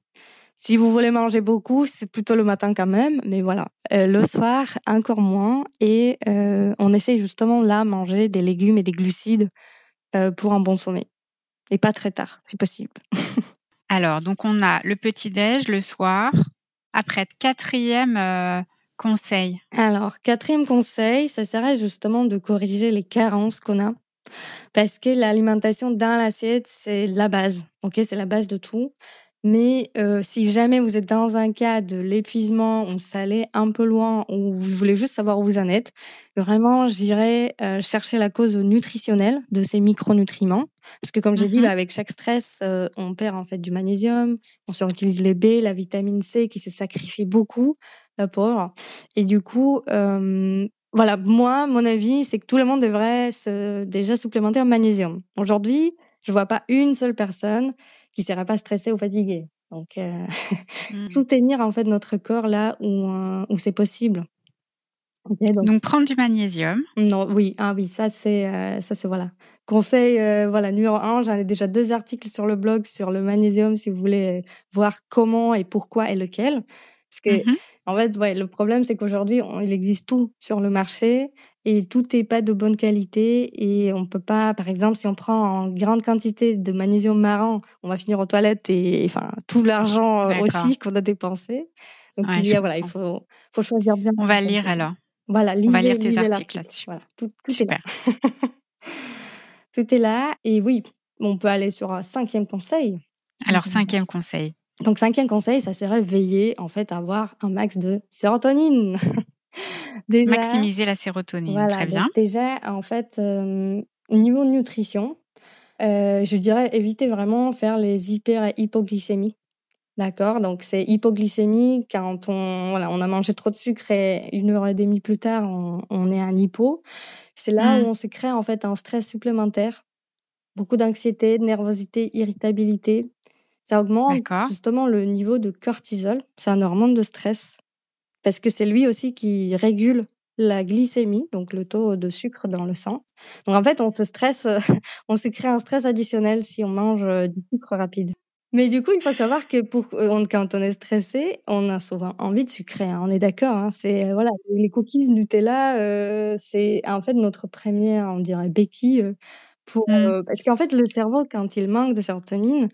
Si vous voulez manger beaucoup, c'est plutôt le matin quand même, mais voilà. Euh, le soir, encore moins. Et euh, on essaie justement là manger des légumes et des glucides pour un bon sommeil. Et pas très tard, si possible. Alors, donc on a le petit-déj le soir. Après, quatrième euh, conseil. Alors, quatrième conseil, ça serait justement de corriger les carences qu'on a. Parce que l'alimentation dans l'assiette, c'est la base. Ok, c'est la base de tout. Mais euh, si jamais vous êtes dans un cas de l'épuisement, ou ça allait un peu loin, ou vous voulez juste savoir où vous en êtes, vraiment, j'irai euh, chercher la cause nutritionnelle de ces micronutriments. Parce que comme j'ai dit, bah, avec chaque stress, euh, on perd en fait du magnésium, on surutilise les B, la vitamine C qui se sacrifie beaucoup, la pauvre. Et du coup, euh, voilà, moi, mon avis, c'est que tout le monde devrait se déjà supplémenter en magnésium. Aujourd'hui, je vois pas une seule personne qui serait pas stressée ou fatiguée. Donc, euh, Mhm. soutenir en fait notre corps là où, euh, où c'est possible. Donc, Donc, prendre du magnésium. non, oui, ah oui, ça c'est, euh, ça c'est voilà. Conseil, voilà, numéro un, j'en ai déjà deux articles sur le blog sur le magnésium si vous voulez voir comment et pourquoi et lequel. Parce que Mhm. En fait, ouais, le problème, c'est qu'aujourd'hui, on- il existe tout sur le marché et tout n'est pas de bonne qualité et on peut pas, par exemple, si on prend en grande quantité de magnésium marin, on va finir aux toilettes et, enfin, tout l'argent euh, aussi qu'on a dépensé. Donc, Ouais, il y a, voilà, il faut, faut choisir bien. On va lire alors. Voilà, On va lire tes articles là-dessus. Voilà, tout, tout est là. Tout est là. Et oui, on peut aller sur un cinquième conseil. Alors, cinquième conseil. Donc, cinquième conseil, ça serait veiller, en fait, à avoir un max de sérotonine. déjà, Maximiser la sérotonine. voilà, Très bien. déjà, en fait, euh, niveau nutrition, euh, je dirais éviter vraiment faire les hyper hypoglycémies. D'accord? Donc, c'est hypoglycémie quand on, voilà, on a mangé trop de sucre et une heure et demie plus tard, on, on est un hypo. C'est là où Mhm. on se crée, en fait, un stress supplémentaire. Beaucoup d'anxiété, de nervosité, irritabilité. Ça augmente justement le niveau de cortisol. C'est un hormone de stress. Parce que c'est lui aussi qui régule la glycémie, donc le taux de sucre dans le sang. Donc en fait, on se stresse, on se crée un stress additionnel si on mange euh, du sucre rapide. Mais du coup, il faut savoir que pour, euh, quand on est stressé, on a souvent envie de sucrer. hein, on est d'accord. Hein, c'est euh, voilà, les cookies Nutella, euh, c'est en fait notre première, on dirait béquille pour euh, parce qu'en fait le cerveau quand il manque de sérotonine,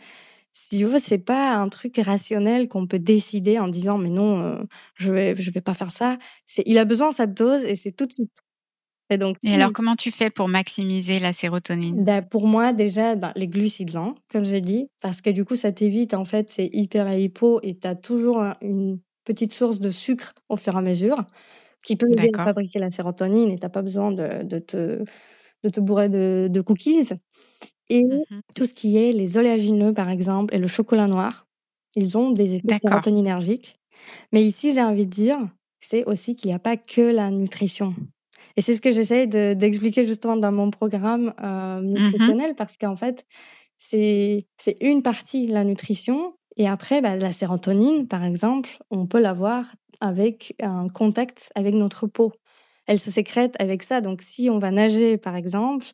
si tu veux, c'est pas un truc rationnel qu'on peut décider en disant mais non, euh, je vais je vais pas faire ça. C'est il a besoin de sa dose et c'est tout de suite. Et donc Et alors, comment tu fais pour maximiser la sérotonine? Bah, pour moi, déjà, ben, les glucides lents, comme j'ai dit, parce que du coup, ça t'évite, en fait, c'est hyper et hypo et tu as toujours un- une petite source de sucre au fur et à mesure qui peut aider à fabriquer la sérotonine et t'as pas besoin de, de, te, de te bourrer de, de cookies. Et Mhm. tout ce qui est les oléagineux, par exemple, et le chocolat noir, ils ont des effets sérotoninergiques. Mais ici, j'ai envie de dire, c'est aussi qu'il n'y a pas que la nutrition. Et c'est ce que j'essaie de- d'expliquer justement dans mon programme euh, Mhm. nutritionnel, parce qu'en fait, c'est c'est une partie, la nutrition. Et après, bah, la sérotonine, par exemple, on peut l'avoir avec un contact avec notre peau. Elle se sécrète avec ça. Donc, si on va nager, par exemple,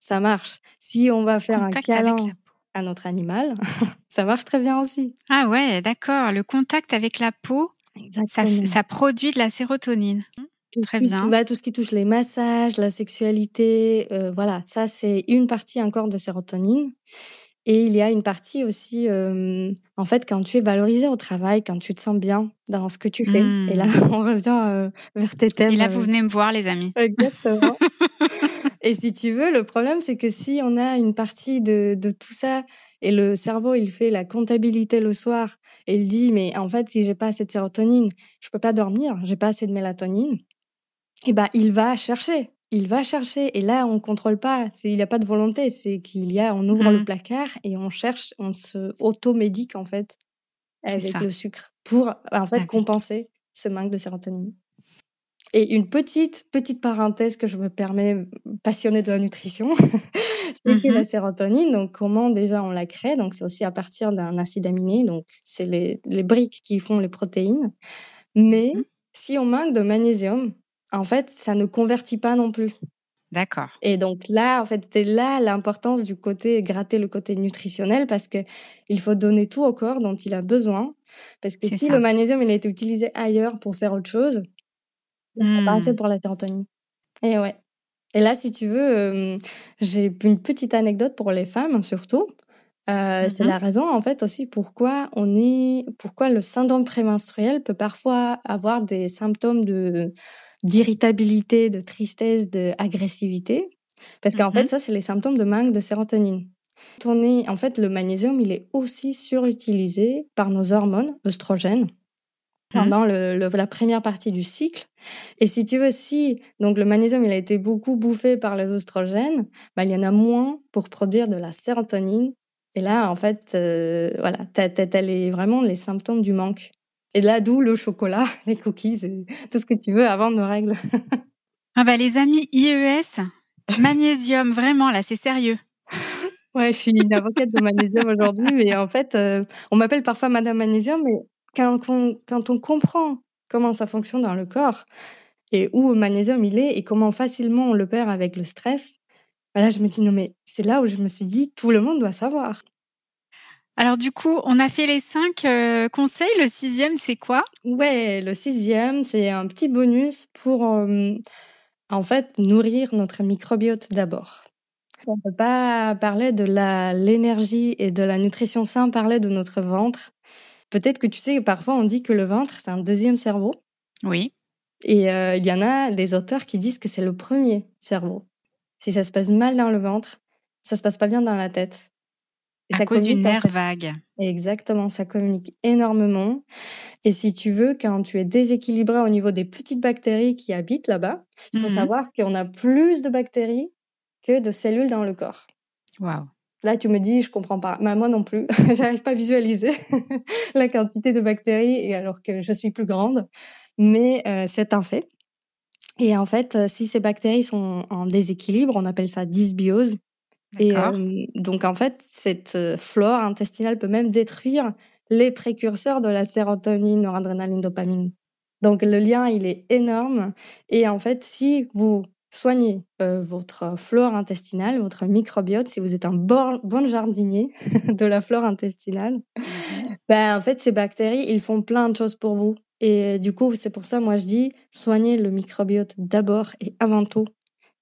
ça marche. Si on va faire Contact un avec câlin la à notre animal, ça marche très bien aussi. Ah ouais, d'accord. Le contact avec la peau, ça, produit de la sérotonine. Tout ce Très qui- bien. bah, tout ce qui touche les massages, la sexualité, euh, voilà, ça c'est une partie encore de sérotonine. Et il y a une partie aussi, euh, en fait, quand tu es valorisé au travail, quand tu te sens bien dans ce que tu fais. Et là, Hmm. on revient euh, vers tes thèmes. Et là, euh, vous venez me voir, les amis. Exactement. Et si tu veux, le problème, c'est que si on a une partie de, de tout ça et le cerveau, il fait la comptabilité le soir et il dit, mais en fait, si j'ai pas assez de sérotonine, je peux pas dormir, j'ai pas assez de mélatonine. et ben il va chercher. Il va chercher et là on contrôle pas, c'est il n'y a pas de volonté, c'est qu'il y a on ouvre le mmh. placard et on cherche, on se automédique en fait avec le sucre pour en fait compenser ce manque de sérotonine. Et une petite, petite parenthèse que je me permets, passionnée de la nutrition, c'est que la mmh sérotonine, donc comment déjà on la crée, donc c'est aussi à partir d'un acide aminé, donc c'est les, les, briques qui font les protéines. Mais mmh si on manque de magnésium, en fait, ça ne convertit pas non plus. D'accord. Et donc là, en fait, c'est là l'importance du côté gratter le côté nutritionnel parce que il faut donner tout au corps dont il a besoin. Parce que si le magnésium il a été utilisé ailleurs pour faire autre chose, Mmh. pour la sérotonine. Et ouais. Et là, si tu veux, j'ai une petite anecdote pour les femmes surtout. Euh, C'est mmh la raison en fait aussi pourquoi on est, pourquoi le syndrome prémenstruel peut parfois avoir des symptômes de d'irritabilité, de tristesse, d'agressivité. Parce qu'en fait, mmh ça, c'est les symptômes de manque de sérotonine. On est, en fait, le magnésium, il est aussi surutilisé par nos hormones pendant mmh. le, la première partie du cycle. Et si tu veux, si donc le magnésium il a été beaucoup bouffé par les oestrogènes, bah, il y en a moins pour produire de la sérotonine. Et là, en fait, euh, voilà, t'as, t'as, les, vraiment les symptômes du manque. Et là, d'où le chocolat, les cookies, et tout ce que tu veux avant nos règles. ah bah les amis IES, magnésium, vraiment là, c'est sérieux. Ouais, je suis une avocate de magnésium aujourd'hui, mais en fait, euh, on m'appelle parfois Madame Magnésium, mais quand on, quand on comprend comment ça fonctionne dans le corps et où le magnésium il est et comment facilement on le perd avec le stress, bah là je me dis non mais c'est là où je me suis dit tout le monde doit savoir. Alors du coup, on a fait les cinq euh, conseils. Le sixième, c'est quoi? Ouais, le sixième, c'est un petit bonus pour euh, en fait nourrir notre microbiote d'abord. On ne peut pas parler de l'énergie et de la nutrition sans parler de notre ventre. Peut-être que tu sais, parfois on dit que le ventre, c'est un deuxième cerveau. Oui. Et euh, il y en a des auteurs qui disent que c'est le premier cerveau. Si ça se passe mal dans le ventre, ça se passe pas bien dans la tête. Et à cause d'une nerf vague. Exactement, ça communique énormément. Et si tu veux, quand tu es déséquilibré au niveau des petites bactéries qui habitent là-bas, il faut mmh savoir qu'on a plus de bactéries que de cellules dans le corps. Waouh. Là, tu me dis, je comprends pas. Mais moi non plus, j'arrive pas à visualiser la quantité de bactéries, et alors que je suis plus grande. Mais euh, c'est un fait. Et en fait, euh, si ces bactéries sont en déséquilibre, on appelle ça dysbiose. Et euh, donc, en fait, cette flore intestinale peut même détruire les précurseurs de la sérotonine, noradrénaline, dopamine. Donc, le lien, il est énorme. Et en fait, si vous soignez euh, votre flore intestinale, votre microbiote, si vous êtes un bon, jardinier de la flore intestinale, ben, en fait, ces bactéries, ils font plein de choses pour vous. Et du coup, c'est pour ça, moi, je dis, soignez le microbiote d'abord et avant tout.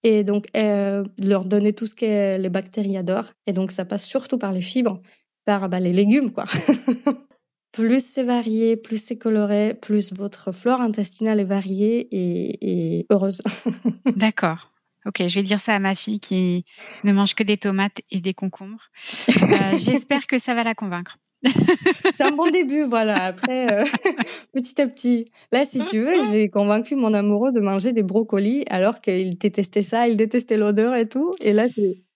Et donc, euh, leur donner tout ce que les bactéries adorent. Et donc, ça passe surtout par les fibres, par bah, les légumes, quoi. plus c'est varié, plus c'est coloré, plus votre flore intestinale est variée et, heureuse. D'accord. Ok, je vais dire ça à ma fille qui ne mange que des tomates et des concombres. Euh, j'espère que ça va la convaincre. C'est un bon début, voilà. Après, euh, petit à petit. Là, si tu veux, j'ai convaincu mon amoureux de manger des brocolis alors qu'il détestait ça, il détestait l'odeur et tout. Et là,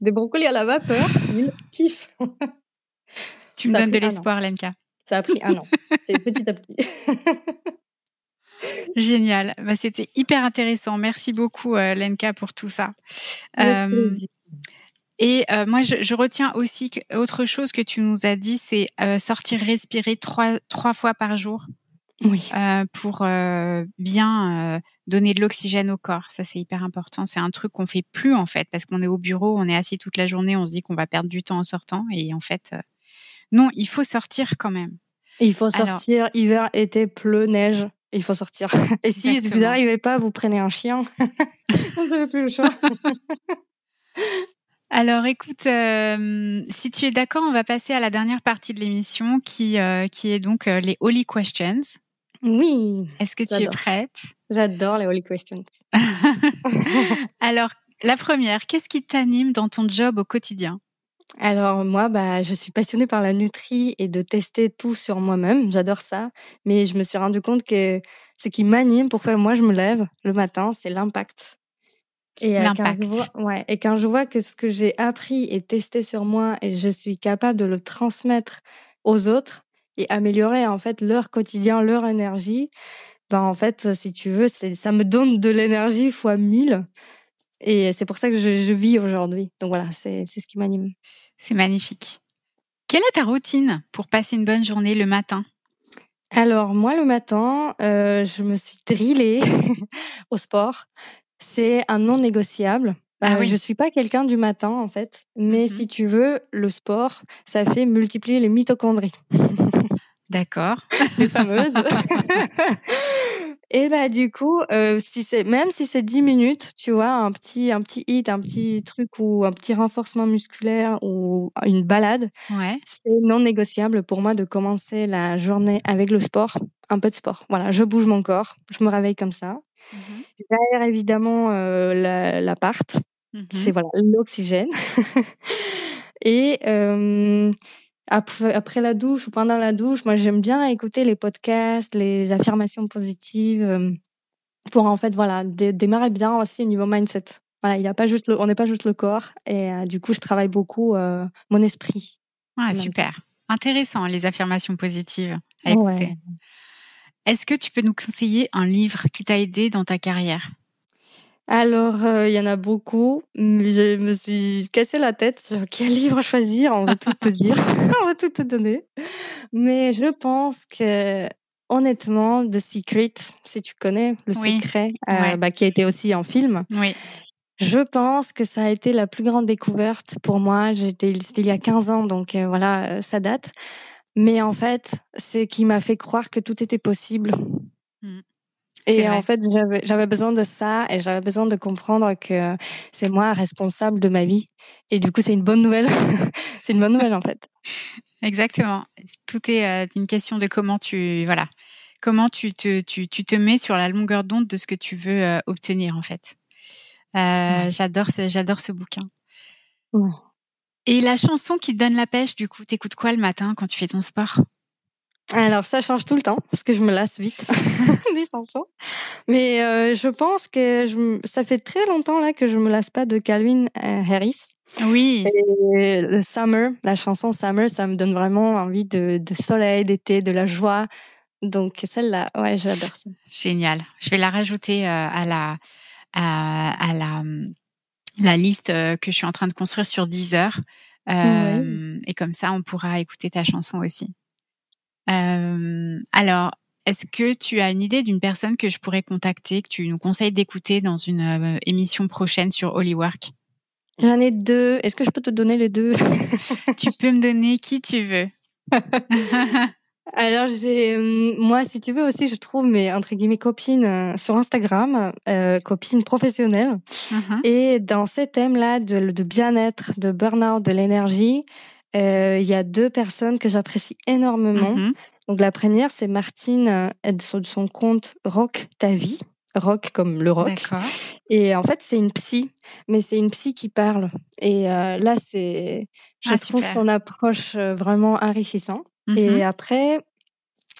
des brocolis à la vapeur, il kiffe. Tu me donnes de l'espoir, Lenka. Ça a pris un an. C'est petit à petit. Génial. Bah, C'était hyper intéressant. Merci beaucoup, euh, Lenka, pour tout ça. Euh, et euh, moi, je, je, retiens aussi que, autre chose que tu nous as dit, c'est euh, sortir respirer trois, trois fois par jour. Oui. pour bien donner de l'oxygène au corps. Ça, c'est hyper important. C'est un truc qu'on fait plus, en fait, parce qu'on est au bureau, on est assis toute la journée, on se dit qu'on va perdre du temps en sortant. Et en fait, non, il faut sortir quand même. Il faut sortir hiver, été, pleut, neige. Il faut sortir. Et si vous n'arrivez pas, vous prenez un chien. vous n'avez plus le choix. Alors écoute, euh, si tu es d'accord, on va passer à la dernière partie de l'émission qui, euh, qui est donc euh, les Holy Questions. Oui. Est-ce que tu es prête? J'adore les Holy Questions. Alors, la première, qu'est-ce qui t'anime dans ton job au quotidien? Alors moi, bah, je suis passionnée par la nutrie et de tester tout sur moi-même. J'adore ça. Mais je me suis rendu compte que ce qui m'anime, pourquoi moi je me lève le matin, c'est l'impact. Et, euh, quand je vois, ouais, et quand je vois que ce que j'ai appris et testé sur moi et je suis capable de le transmettre aux autres et améliorer en fait leur quotidien, leur énergie, ben en fait, si tu veux, ça me donne de l'énergie fois mille. Et c'est pour ça que je, je vis aujourd'hui. Donc voilà, c'est ce qui m'anime. C'est magnifique. Quelle est ta routine pour passer une bonne journée le matin? Alors moi, le matin, euh, je me suis drillée au sport. C'est un non négociable. Ah euh, oui. Je suis pas quelqu'un du matin en fait, mais mm-hmm. si tu veux, le sport, ça fait multiplier les mitochondries. D'accord. Les fameuses. Et bah du coup, euh, si c'est même si c'est 10 minutes, tu vois, un petit un petit hit, un petit truc ou un petit renforcement musculaire ou une balade, ouais. c'est non négociable pour moi de commencer la journée avec le sport, un peu de sport. Voilà, je bouge mon corps, je me réveille comme ça. Mmh J'aère évidemment euh, l'appart, mmh c'est voilà l'oxygène. Et euh, après, la douche ou pendant la douche, moi j'aime bien écouter les podcasts, les affirmations positives euh, pour en fait voilà démarrer bien aussi au niveau mindset. Voilà, il y a pas juste le, on n'est pas juste le corps et du coup je travaille beaucoup mon esprit. Ouais, super, intéressant les affirmations positives à écouter. Est-ce que tu peux nous conseiller un livre qui t'a aidé dans ta carrière? Alors, euh, il y en a beaucoup. Je me suis cassé la tête sur quel livre choisir. On va tout te dire, on va tout te donner. Mais je pense que, honnêtement, The Secret, si tu connais, Le Secret, euh, bah, qui a été aussi en film. Oui. Je pense que ça a été la plus grande découverte pour moi. J'étais, c'était il y a 15 ans, donc euh, voilà, ça date. Mais en fait, c'est qui m'a fait croire que tout était possible. Mmh. Et en fait, j'avais besoin de ça et j'avais besoin de comprendre que c'est moi responsable de ma vie. Et du coup, c'est une bonne nouvelle. c'est une bonne nouvelle en fait. Exactement. Tout est euh, une question de comment tu voilà, comment tu te tu, tu te mets sur la longueur d'onde de ce que tu veux euh, obtenir en fait. Euh, J'adore ce j'adore ce bouquin. Ouais. Et la chanson qui te donne la pêche, du coup, t'écoutes quoi le matin quand tu fais ton sport? Alors ça change tout le temps parce que je me lasse vite des chansons. Mais euh, je pense que je, ça fait très longtemps là que je me lasse pas de Calvin euh, Harris. Oui. Et le Summer, la chanson Summer, ça me donne vraiment envie de, de soleil, d'été, de la joie. Donc celle-là, ouais, j'adore ça. Génial. Je vais la rajouter euh, à la à, à la la liste que je suis en train de construire sur Deezer. Euh, Et comme ça, on pourra écouter ta chanson aussi. Euh, alors, est-ce que tu as une idée d'une personne que je pourrais contacter, que tu nous conseilles d'écouter dans une euh, émission prochaine sur Holywork? J'en ai deux. Est-ce que je peux te donner les deux? Tu peux me donner qui tu veux. Alors j'ai euh, moi si tu veux aussi je trouve mes entre guillemets copines sur Instagram copines professionnelles uh-huh. et dans ces thèmes là de, de bien-être de burn-out de l'énergie euh, il y a deux personnes que j'apprécie énormément. Mm-hmm. Donc la première, c'est Martine, euh, elle sur son compte Rock ta vie. Rock comme le rock. Et en fait, c'est une psy, mais c'est une psy qui parle. Et euh, là, c'est, je ah, trouve son approche vraiment enrichissante. Et mm-hmm. après,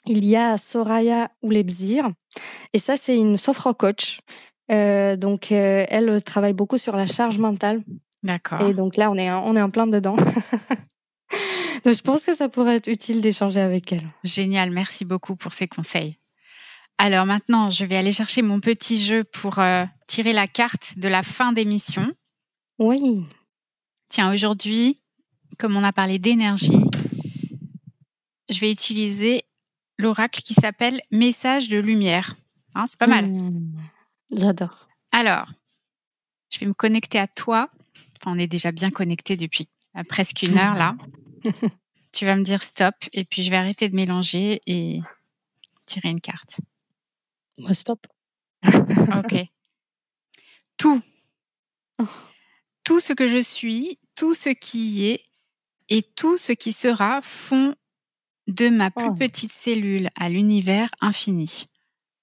il y a Soraya Oulebzir. Et ça, c'est une sophro-coach. Euh, donc, elle travaille beaucoup sur la charge mentale. D'accord. Et donc là, on est, on est en plein dedans. Donc, je pense que ça pourrait être utile d'échanger avec elle. Génial, merci beaucoup pour ces conseils. Alors maintenant, je vais aller chercher mon petit jeu pour euh, tirer la carte de la fin d'émission. Oui. Tiens, aujourd'hui, comme on a parlé d'énergie, je vais utiliser l'oracle qui s'appelle Message de lumière. Hein, c'est pas mal. Mmh. J'adore. Alors, je vais me connecter à toi. Enfin, on est déjà bien connecté depuis euh, presque une heure là. tu vas me dire stop et puis je vais arrêter de mélanger et tirer une carte. Stop. ok. Tout. Oh. Tout ce que je suis, tout ce qui y est et tout ce qui sera font de ma plus oh. petite cellule à l'univers infini.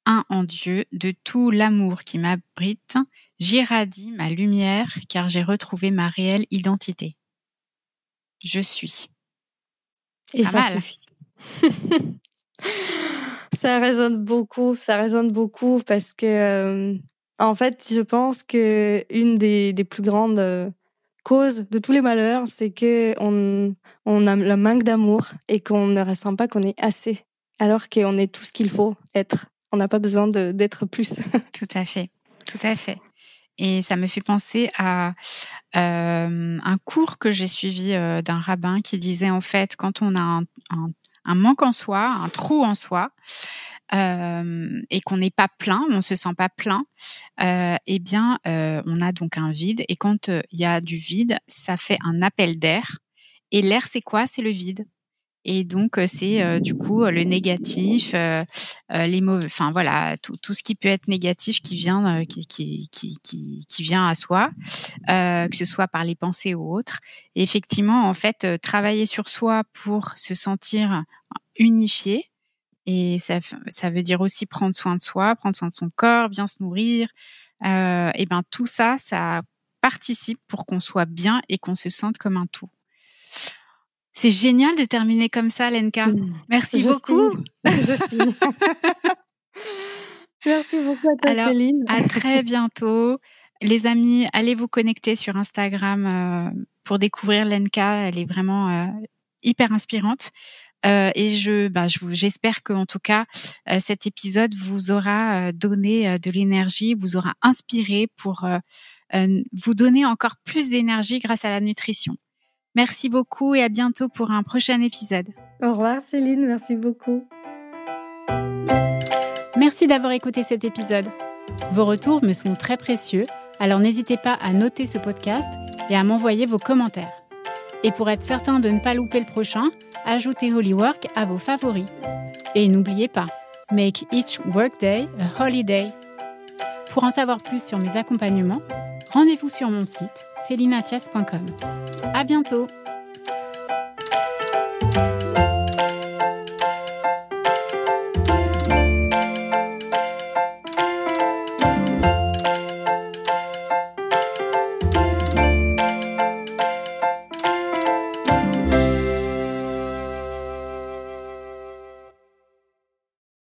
Un en Dieu, de tout l'amour qui m'abrite, j'irradie ma lumière car j'ai retrouvé ma réelle identité. je suis. Et ça suffit. ça résonne beaucoup, ça résonne beaucoup parce que, euh, en fait, je pense que une des, des plus grandes causes de tous les malheurs, c'est que on, on a le manque d'amour et qu'on ne ressent pas qu'on est assez, alors qu'on est tout ce qu'il faut être. On n'a pas besoin d'être plus. tout à fait, tout à fait. Et ça me fait penser à euh, un cours que j'ai suivi euh, d'un rabbin qui disait en fait quand on a un manque en soi, un trou en soi, et qu'on n'est pas plein, on se sent pas plein, euh, eh bien, euh, on a donc un vide. Et quand il y a du vide, ça fait un appel d'air. Et l'air, c'est quoi? C'est le vide. Et donc c'est du coup le négatif, les mauvais, enfin voilà, tout, tout, ce qui peut être négatif qui vient, qui, qui, qui, qui, vient à soi, que ce soit par les pensées ou autres. Et effectivement, en fait, travailler sur soi pour se sentir unifié, et ça, ça veut dire aussi prendre soin de soi, prendre soin de son corps, bien se nourrir. Euh, et ben tout ça, ça participe pour qu'on soit bien et qu'on se sente comme un tout. C'est génial de terminer comme ça, Lenka. Merci beaucoup. Je Merci beaucoup à toi, Alors, Céline. À très bientôt. Les amis, allez vous connecter sur Instagram euh, pour découvrir Lenka. Elle est vraiment euh, hyper inspirante. Euh, et je, bah, j'espère que en tout cas euh, cet épisode vous aura euh, donné de l'énergie, vous aura inspiré pour vous donner encore plus d'énergie grâce à la nutrition. Merci beaucoup et à bientôt pour un prochain épisode. Au revoir Céline, merci beaucoup. Merci d'avoir écouté cet épisode. Vos retours me sont très précieux, alors n'hésitez pas à noter ce podcast et à m'envoyer vos commentaires. Et pour être certain de ne pas louper le prochain, ajoutez Holywork à vos favoris. Et n'oubliez pas, make each workday a holiday. Pour en savoir plus sur mes accompagnements, rendez-vous sur mon site celinatias.com. À bientôt!